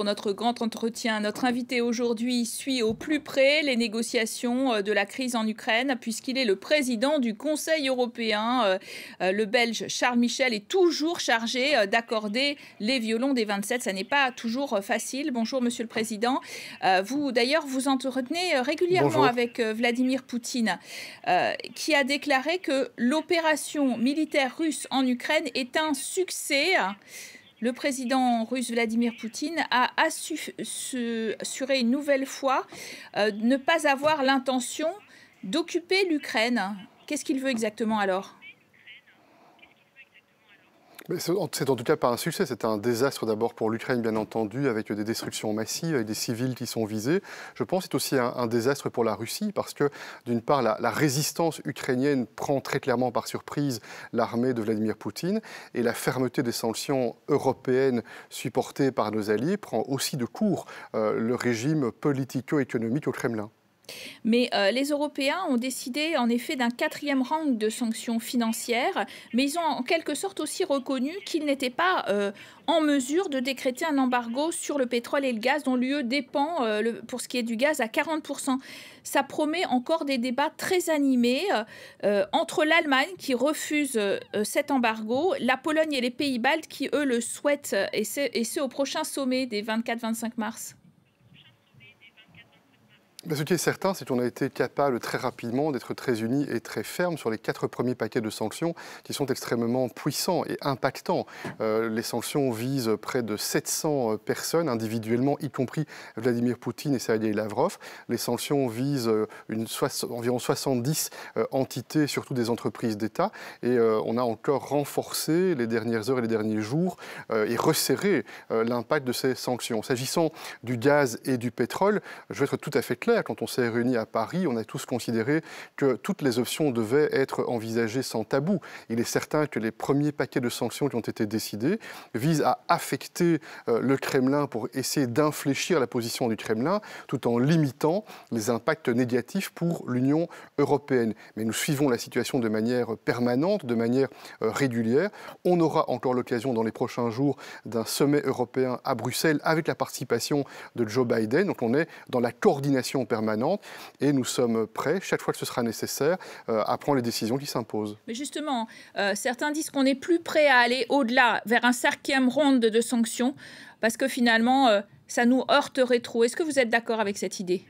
Pour notre grand entretien, notre invité aujourd'hui suit au plus près les négociations euh, de la crise en Ukraine, puisqu'il est le président du Conseil européen. Euh, euh, le Belge Charles Michel est toujours chargé d'accorder les violons des 27. Ça n'est pas toujours facile. Bonjour, Monsieur le Président. Vous, d'ailleurs, vous entretenez régulièrement avec Vladimir Poutine, qui a déclaré que l'opération militaire russe en Ukraine est un succès le président russe Vladimir Poutine a assuré une nouvelle fois euh, ne pas avoir l'intention d'occuper l'Ukraine. Qu'est-ce qu'il veut exactement alors? C'est en tout cas pas un succès, c'est un désastre d'abord pour l'Ukraine, bien entendu, avec des destructions massives, avec des civils qui sont visés. Je pense que c'est aussi un, désastre pour la Russie, parce que d'une part, la, résistance ukrainienne prend très clairement par surprise l'armée de Vladimir Poutine, et la fermeté des sanctions européennes supportées par nos alliés prend aussi de court euh, le régime politico-économique au Kremlin. Mais euh, les Européens ont décidé en effet d'un quatrième rang de sanctions financières, mais ils ont en quelque sorte aussi reconnu qu'ils n'étaient pas euh, en mesure de décréter un embargo sur le pétrole et le gaz dont l'UE dépend euh, pour ce qui est du gaz à 40%. Ça promet encore des débats très animés entre l'Allemagne qui refuse cet embargo, la Pologne et les Pays-Baltes qui eux le souhaitent et c'est au prochain sommet des 24-25 mars ce qui est certain, c'est qu'on a été capable très rapidement d'être très unis et très fermes sur les quatre premiers paquets de sanctions qui sont extrêmement puissants et impactants. Euh, les sanctions visent près de 700 personnes individuellement, y compris Vladimir Poutine et Sergei Lavrov. Les sanctions visent euh, environ 70 euh, entités, surtout des entreprises d'État. Et on a encore renforcé les dernières heures et les derniers jours et resserré l'impact de ces sanctions. S'agissant du gaz et du pétrole, je vais être tout à fait clair quand on s'est réunis à Paris, on a tous considéré que toutes les options devaient être envisagées sans tabou. Il est certain que les premiers paquets de sanctions qui ont été décidés visent à affecter euh, le Kremlin pour essayer d'infléchir la position du Kremlin, tout en limitant les impacts négatifs pour l'Union européenne. Mais nous suivons la situation de manière permanente, de manière euh, régulière. On aura encore l'occasion dans les prochains jours d'un sommet européen à Bruxelles avec la participation de Joe Biden. Donc on est dans la coordination permanente et nous sommes prêts, chaque fois que ce sera nécessaire, euh, à prendre les décisions qui s'imposent. Mais justement, euh, certains disent qu'on est plus prêt à aller au-delà, vers un cinquième ronde de sanctions, parce que finalement, euh, ça nous heurterait trop. Est-ce que vous êtes d'accord avec cette idée?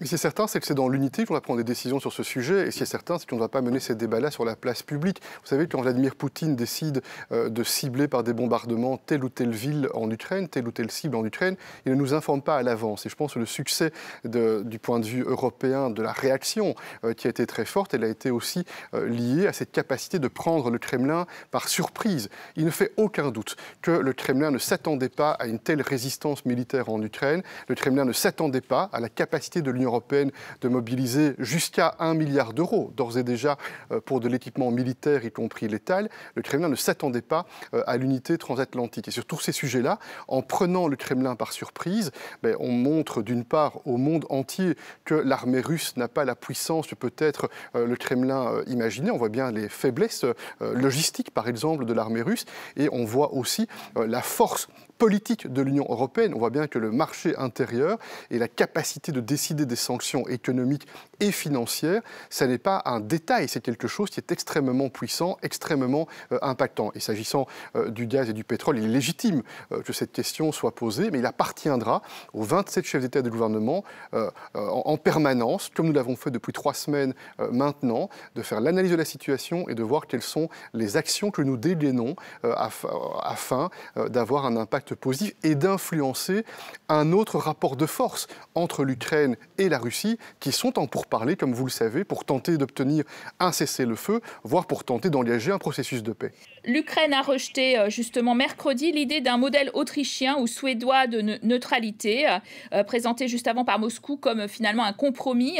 Mais c'est certain, c'est que c'est dans l'unité qu'on va prendre des décisions sur ce sujet. Et ce qui est certain, c'est qu'on ne va pas mener ces débats-là sur la place publique. Vous savez, quand Vladimir Poutine décide euh, de cibler par des bombardements telle ou telle ville en Ukraine, telle ou telle cible en Ukraine, il ne nous informe pas à l'avance. Et je pense que le succès du point de vue européen de la réaction, euh, qui a été très forte, elle a été aussi euh, liée à cette capacité de prendre le Kremlin par surprise. Il ne fait aucun doute que le Kremlin ne s'attendait pas à une telle résistance militaire en Ukraine. Le Kremlin ne s'attendait pas à la capacité de l'Union européenne de mobiliser jusqu'à 1 milliard d'euros, d'ores et déjà euh, pour de l'équipement militaire, y compris létal, le Kremlin ne s'attendait pas euh, à l'unité transatlantique. Et sur tous ces sujets-là, en prenant le Kremlin par surprise, ben, on montre d'une part au monde entier que l'armée russe n'a pas la puissance que peut-être euh, le Kremlin imaginait. On voit bien les faiblesses logistiques, par exemple, de l'armée russe, et on voit aussi la force politique de l'Union européenne. On voit bien que le marché intérieur et la capacité de décider des sanctions économiques et financières, ça n'est pas un détail, c'est quelque chose qui est extrêmement puissant, extrêmement euh, impactant. Et s'agissant euh, du gaz et du pétrole, il est légitime euh, que cette question soit posée, mais il appartiendra aux 27 chefs d'État et de gouvernement en, en, permanence, comme nous l'avons fait depuis trois semaines maintenant, de faire l'analyse de la situation et de voir quelles sont les actions que nous dégainons afin d'avoir un impact positif et d'influencer un autre rapport de force entre l'Ukraine et la Russie qui sont en pourparlers, comme vous le savez, pour tenter d'obtenir un cessez-le-feu, voire pour tenter d'engager un processus de paix. L'Ukraine a rejeté euh, justement mercredi l'idée d'un modèle autrichien ou suédois de neutralité, euh, présenté juste avant par Moscou comme finalement un compromis.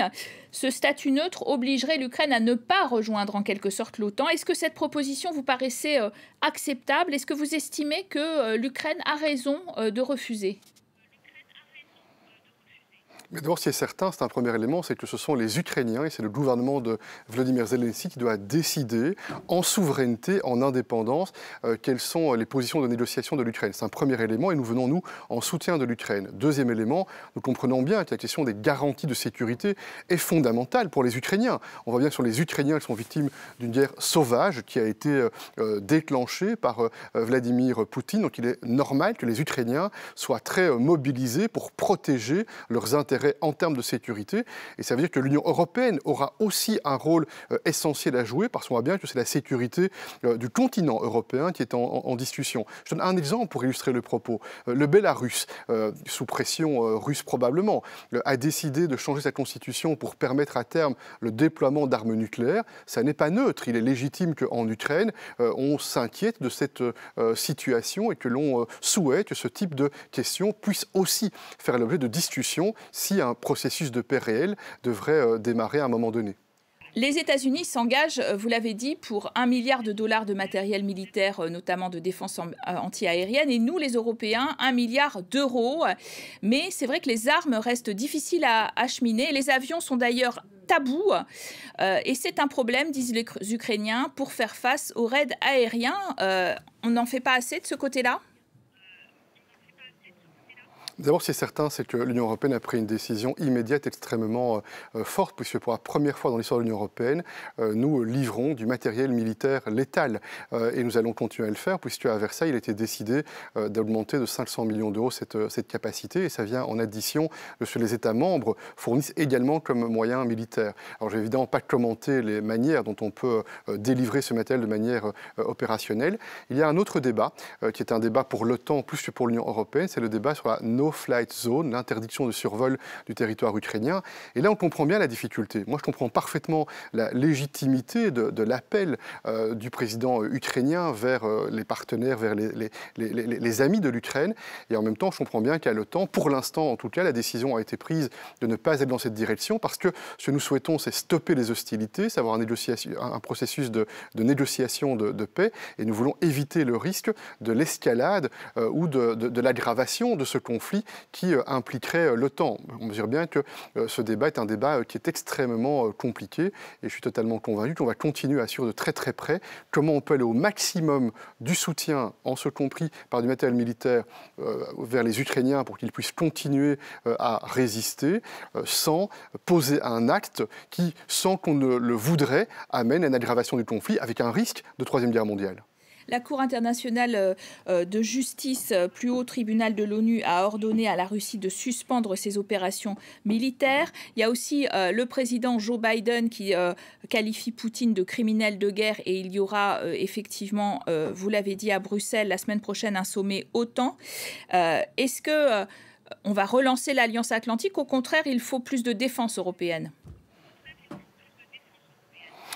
Ce statut neutre obligerait l'Ukraine à ne pas rejoindre en quelque sorte l'OTAN. Est-ce que cette proposition vous paraissait euh, acceptable? Est-ce que vous estimez que l'Ukraine a raison de refuser? Mais d'abord, ce qui est certain, c'est un premier élément, c'est que ce sont les Ukrainiens et c'est le gouvernement de Vladimir Zelensky qui doit décider en souveraineté, en indépendance, euh, quelles sont les positions de négociation de l'Ukraine. C'est un premier élément et nous venons, nous, en soutien de l'Ukraine. Deuxième élément, nous comprenons bien que la question des garanties de sécurité est fondamentale pour les Ukrainiens. On voit bien que sont les Ukrainiens qui sont victimes d'une guerre sauvage qui a été euh, euh, déclenchée par Vladimir Poutine. Donc il est normal que les Ukrainiens soient très mobilisés pour protéger leurs intérêts en termes de sécurité. Et ça veut dire que l'Union européenne aura aussi un rôle euh, essentiel à jouer parce qu'on voit bien que c'est la sécurité euh, du continent européen qui est en, discussion. Je donne un exemple pour illustrer le propos. Euh, le Bélarus, sous pression russe probablement, a décidé de changer sa constitution pour permettre à terme le déploiement d'armes nucléaires. Ça n'est pas neutre. Il est légitime qu'en Ukraine, on s'inquiète de cette situation et que l'on souhaite que ce type de questions puisse aussi faire l'objet de discussions si un processus de paix réel devrait euh, démarrer à un moment donné. Les États-Unis s'engagent, euh, vous l'avez dit, pour un milliard de dollars de matériel militaire, euh, notamment de défense anti-aérienne, et nous, les Européens, un milliard d'euros. Mais c'est vrai que les armes restent difficiles à acheminer. Les avions sont d'ailleurs tabous, et c'est un problème, disent les Ukrainiens, pour faire face aux raids aériens. on n'en fait pas assez de ce côté-là? D'abord, ce qui est certain, c'est que l'Union européenne a pris une décision immédiate extrêmement euh, euh, forte, puisque pour la première fois dans l'histoire de l'Union européenne, euh, nous livrons du matériel militaire létal. et nous allons continuer à le faire, puisque à Versailles, il a été décidé d'augmenter de 500 millions d'euros cette, capacité, et ça vient en addition de ce que les États membres fournissent également comme moyen militaire. Alors, je vais évidemment pas commenter les manières dont on peut délivrer ce matériel de manière opérationnelle. Il y a un autre débat, qui est un débat pour l'OTAN plus que pour l'Union européenne, c'est le débat sur la flight zone, l'interdiction de survol du territoire ukrainien. Et là, on comprend bien la difficulté. Moi, je comprends parfaitement la légitimité de, l'appel euh, du président ukrainien vers euh, les partenaires, vers les, les, amis de l'Ukraine. Et en même temps, je comprends bien qu'à l'OTAN, pour l'instant en tout cas, la décision a été prise de ne pas aller dans cette direction parce que ce que nous souhaitons, c'est stopper les hostilités, savoir un, un processus de, négociation de, paix. Et nous voulons éviter le risque de l'escalade euh, ou de, de l'aggravation de ce conflit qui euh, impliquerait euh, l'OTAN. On mesure bien que euh, ce débat est un débat qui est extrêmement compliqué et je suis totalement convaincu qu'on va continuer à suivre de très très près comment on peut aller au maximum du soutien, en ce compris par du matériel militaire, vers les Ukrainiens pour qu'ils puissent continuer à résister sans poser un acte qui, sans qu'on ne le voudrait, amène à une aggravation du conflit avec un risque de Troisième Guerre mondiale. La Cour internationale euh, euh, de justice, euh, plus haut tribunal de l'ONU, a ordonné à la Russie de suspendre ses opérations militaires. Il y a aussi le président Joe Biden qui qualifie Poutine de criminel de guerre et il y aura effectivement, vous l'avez dit, à Bruxelles la semaine prochaine un sommet OTAN. Est-ce que on va relancer l'Alliance Atlantique? Au contraire, il faut plus de défense européenne.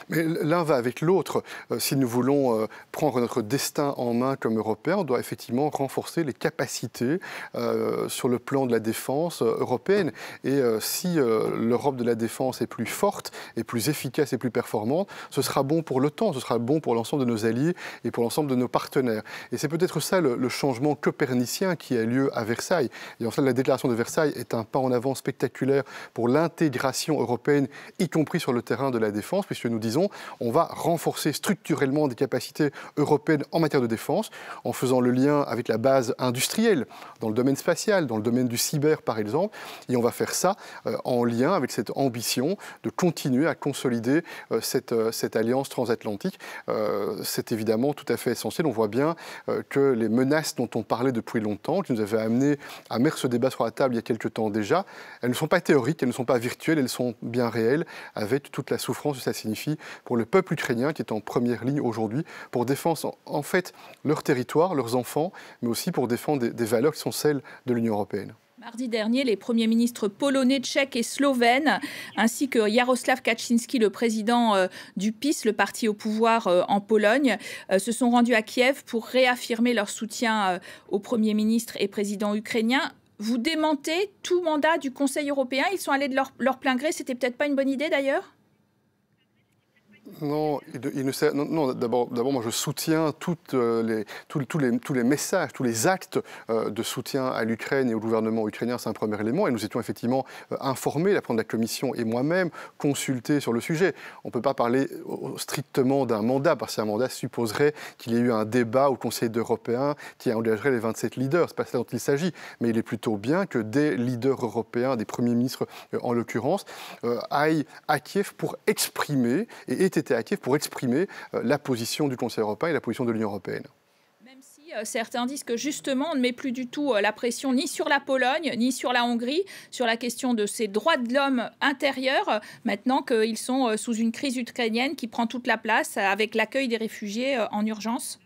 Mais l'un va avec l'autre. Euh, si nous voulons euh, prendre notre destin en main comme Européens, on doit effectivement renforcer les capacités euh, sur le plan de la défense européenne. Et si l'Europe de la défense est plus forte, et plus efficace et plus performante, ce sera bon pour l'OTAN, ce sera bon pour l'ensemble de nos alliés et pour l'ensemble de nos partenaires. Et c'est peut-être ça le, changement copernicien qui a lieu à Versailles. Et en fait, la déclaration de Versailles est un pas en avant spectaculaire pour l'intégration européenne, y compris sur le terrain de la défense, puisque nous disons on va renforcer structurellement des capacités européennes en matière de défense, en faisant le lien avec la base industrielle, dans le domaine spatial, dans le domaine du cyber par exemple, et on va faire ça euh, en lien avec cette ambition de continuer à consolider euh, cette, euh, cette, alliance transatlantique. C'est évidemment tout à fait essentiel. On voit bien que les menaces dont on parlait depuis longtemps, qui nous avaient amené à mettre ce débat sur la table il y a quelques temps déjà, elles ne sont pas théoriques, elles ne sont pas virtuelles, elles sont bien réelles, avec toute la souffrance que ça signifie pour le peuple ukrainien qui est en première ligne aujourd'hui pour défendre en fait leur territoire, leurs enfants, mais aussi pour défendre des, valeurs qui sont celles de l'Union européenne. Mardi dernier, les premiers ministres polonais, tchèques et slovènes, ainsi que Jaroslav Kaczynski, le président euh, du PIS, le parti au pouvoir euh, en Pologne, euh, se sont rendus à Kiev pour réaffirmer leur soutien au Premier ministre et président ukrainien. Vous démentez tout mandat du Conseil européen? Ils sont allés de leur, leur plein gré, c'était peut-être pas une bonne idée d'ailleurs? Non, d'abord, moi je soutiens euh, les, tous, les, tous les messages, tous les actes euh, de soutien à l'Ukraine et au gouvernement ukrainien, c'est un premier élément. Et nous étions effectivement euh, informés, la de la Commission et moi-même, consultés sur le sujet. On ne peut pas parler strictement d'un mandat, parce qu'un mandat supposerait qu'il y ait eu un débat au Conseil européen qui engagerait les 27 leaders. Ce n'est pas ça dont il s'agit. Mais il est plutôt bien que des leaders européens, des premiers ministres en l'occurrence, aillent à Kiev pour exprimer et étaient été actif pour exprimer euh, la position du Conseil européen et la position de l'Union européenne. Même si euh, certains disent que justement on ne met plus du tout euh, la pression ni sur la Pologne ni sur la Hongrie sur la question de ces droits de l'homme intérieurs, maintenant qu'ils sont sous une crise ukrainienne qui prend toute la place avec l'accueil des réfugiés en urgence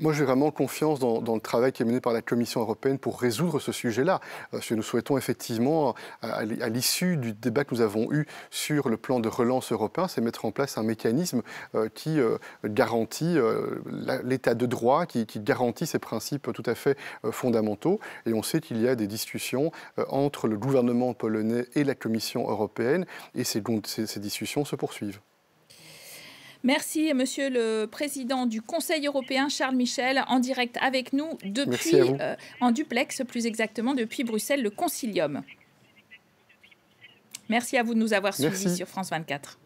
moi, j'ai vraiment confiance dans, le travail qui est mené par la Commission européenne pour résoudre ce sujet-là. Parce que nous souhaitons effectivement, à, l'issue du débat que nous avons eu sur le plan de relance européen, c'est mettre en place un mécanisme euh, qui euh, garantit euh, l'état de droit, qui, garantit ces principes tout à fait fondamentaux. Et on sait qu'il y a des discussions entre le gouvernement polonais et la Commission européenne, et ces discussions se poursuivent. Merci, Monsieur le Président du Conseil européen, Charles Michel, en direct avec nous depuis, euh, en duplex plus exactement, depuis Bruxelles, le Concilium. Merci à vous de nous avoir suivis sur France 24.